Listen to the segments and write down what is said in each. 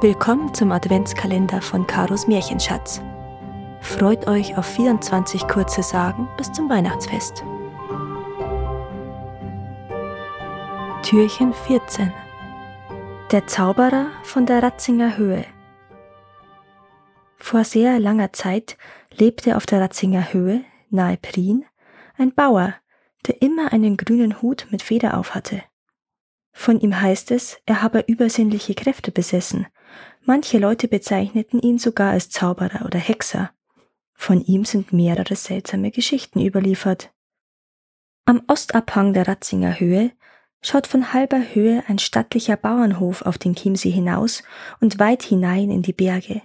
Willkommen zum Adventskalender von Karos Märchenschatz. Freut euch auf 24 kurze Sagen bis zum Weihnachtsfest. Türchen 14 Der Zauberer von der Ratzinger Höhe Vor sehr langer Zeit lebte auf der Ratzinger Höhe, nahe Prien, ein Bauer, der immer einen grünen Hut mit Feder aufhatte. Von ihm heißt es, er habe übersinnliche Kräfte besessen. Manche Leute bezeichneten ihn sogar als Zauberer oder Hexer. Von ihm sind mehrere seltsame Geschichten überliefert. Am Ostabhang der Ratzinger Höhe schaut von halber Höhe ein stattlicher Bauernhof auf den Chiemsee hinaus und weit hinein in die Berge.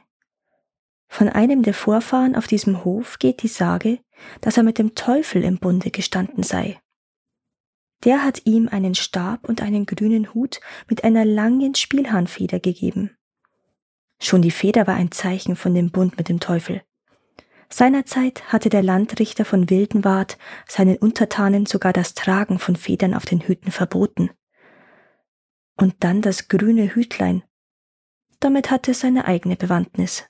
Von einem der Vorfahren auf diesem Hof geht die Sage, dass er mit dem Teufel im Bunde gestanden sei. Der hat ihm einen Stab und einen grünen Hut mit einer langen Spielhahnfeder gegeben. Schon die Feder war ein Zeichen von dem Bund mit dem Teufel. Seinerzeit hatte der Landrichter von Wildenwart seinen Untertanen sogar das Tragen von Federn auf den Hüten verboten. Und dann das grüne Hütlein. Damit hatte es seine eigene Bewandtnis.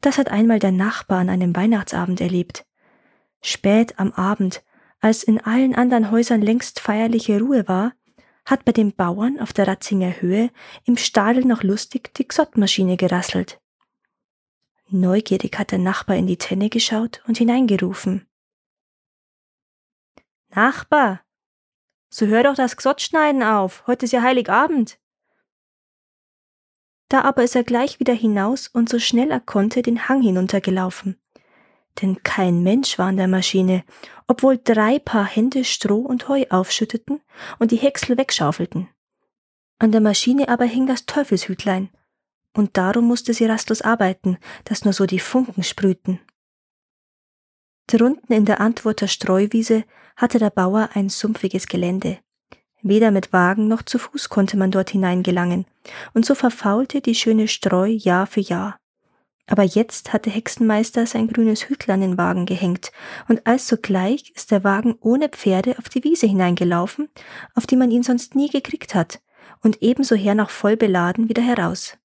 Das hat einmal der Nachbar an einem Weihnachtsabend erlebt. Spät am Abend als in allen anderen Häusern längst feierliche Ruhe war, hat bei den Bauern auf der Ratzinger Höhe im Stadel noch lustig die Xottmaschine gerasselt. Neugierig hat der Nachbar in die Tenne geschaut und hineingerufen. Nachbar, so hör doch das Xottschneiden auf, heute ist ja Heiligabend. Da aber ist er gleich wieder hinaus und so schnell er konnte den Hang hinuntergelaufen denn kein Mensch war an der Maschine, obwohl drei Paar Hände Stroh und Heu aufschütteten und die Häcksel wegschaufelten. An der Maschine aber hing das Teufelshütlein, und darum musste sie rastlos arbeiten, dass nur so die Funken sprühten. Drunten in der Antworter Streuwiese hatte der Bauer ein sumpfiges Gelände. Weder mit Wagen noch zu Fuß konnte man dort hineingelangen, und so verfaulte die schöne Streu Jahr für Jahr. Aber jetzt hatte Hexenmeister sein grünes Hütl an den Wagen gehängt, und alsogleich ist der Wagen ohne Pferde auf die Wiese hineingelaufen, auf die man ihn sonst nie gekriegt hat, und ebenso her noch voll beladen wieder heraus.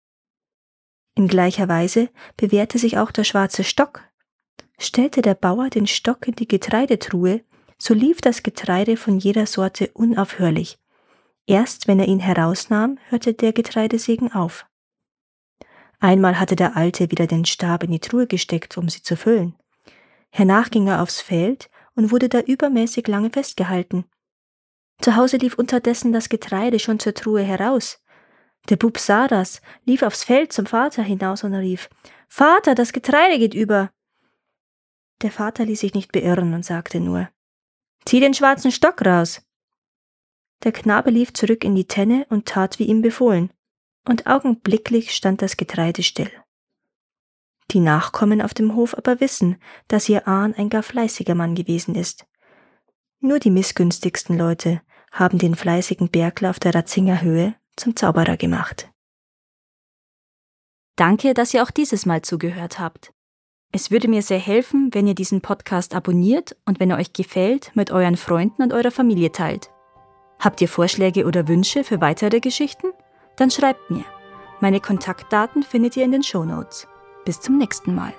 In gleicher Weise bewährte sich auch der schwarze Stock. Stellte der Bauer den Stock in die Getreidetruhe, so lief das Getreide von jeder Sorte unaufhörlich. Erst wenn er ihn herausnahm, hörte der Getreidesegen auf. Einmal hatte der Alte wieder den Stab in die Truhe gesteckt, um sie zu füllen. Hernach ging er aufs Feld und wurde da übermäßig lange festgehalten. Zu Hause lief unterdessen das Getreide schon zur Truhe heraus. Der Bub sah das, lief aufs Feld zum Vater hinaus und rief Vater, das Getreide geht über. Der Vater ließ sich nicht beirren und sagte nur Zieh den schwarzen Stock raus. Der Knabe lief zurück in die Tenne und tat wie ihm befohlen und augenblicklich stand das Getreide still. Die Nachkommen auf dem Hof aber wissen, dass ihr Ahn ein gar fleißiger Mann gewesen ist. Nur die missgünstigsten Leute haben den fleißigen Bergler auf der Ratzinger Höhe zum Zauberer gemacht. Danke, dass ihr auch dieses Mal zugehört habt. Es würde mir sehr helfen, wenn ihr diesen Podcast abonniert und wenn er euch gefällt, mit euren Freunden und eurer Familie teilt. Habt ihr Vorschläge oder Wünsche für weitere Geschichten? Dann schreibt mir. Meine Kontaktdaten findet ihr in den Show Notes. Bis zum nächsten Mal.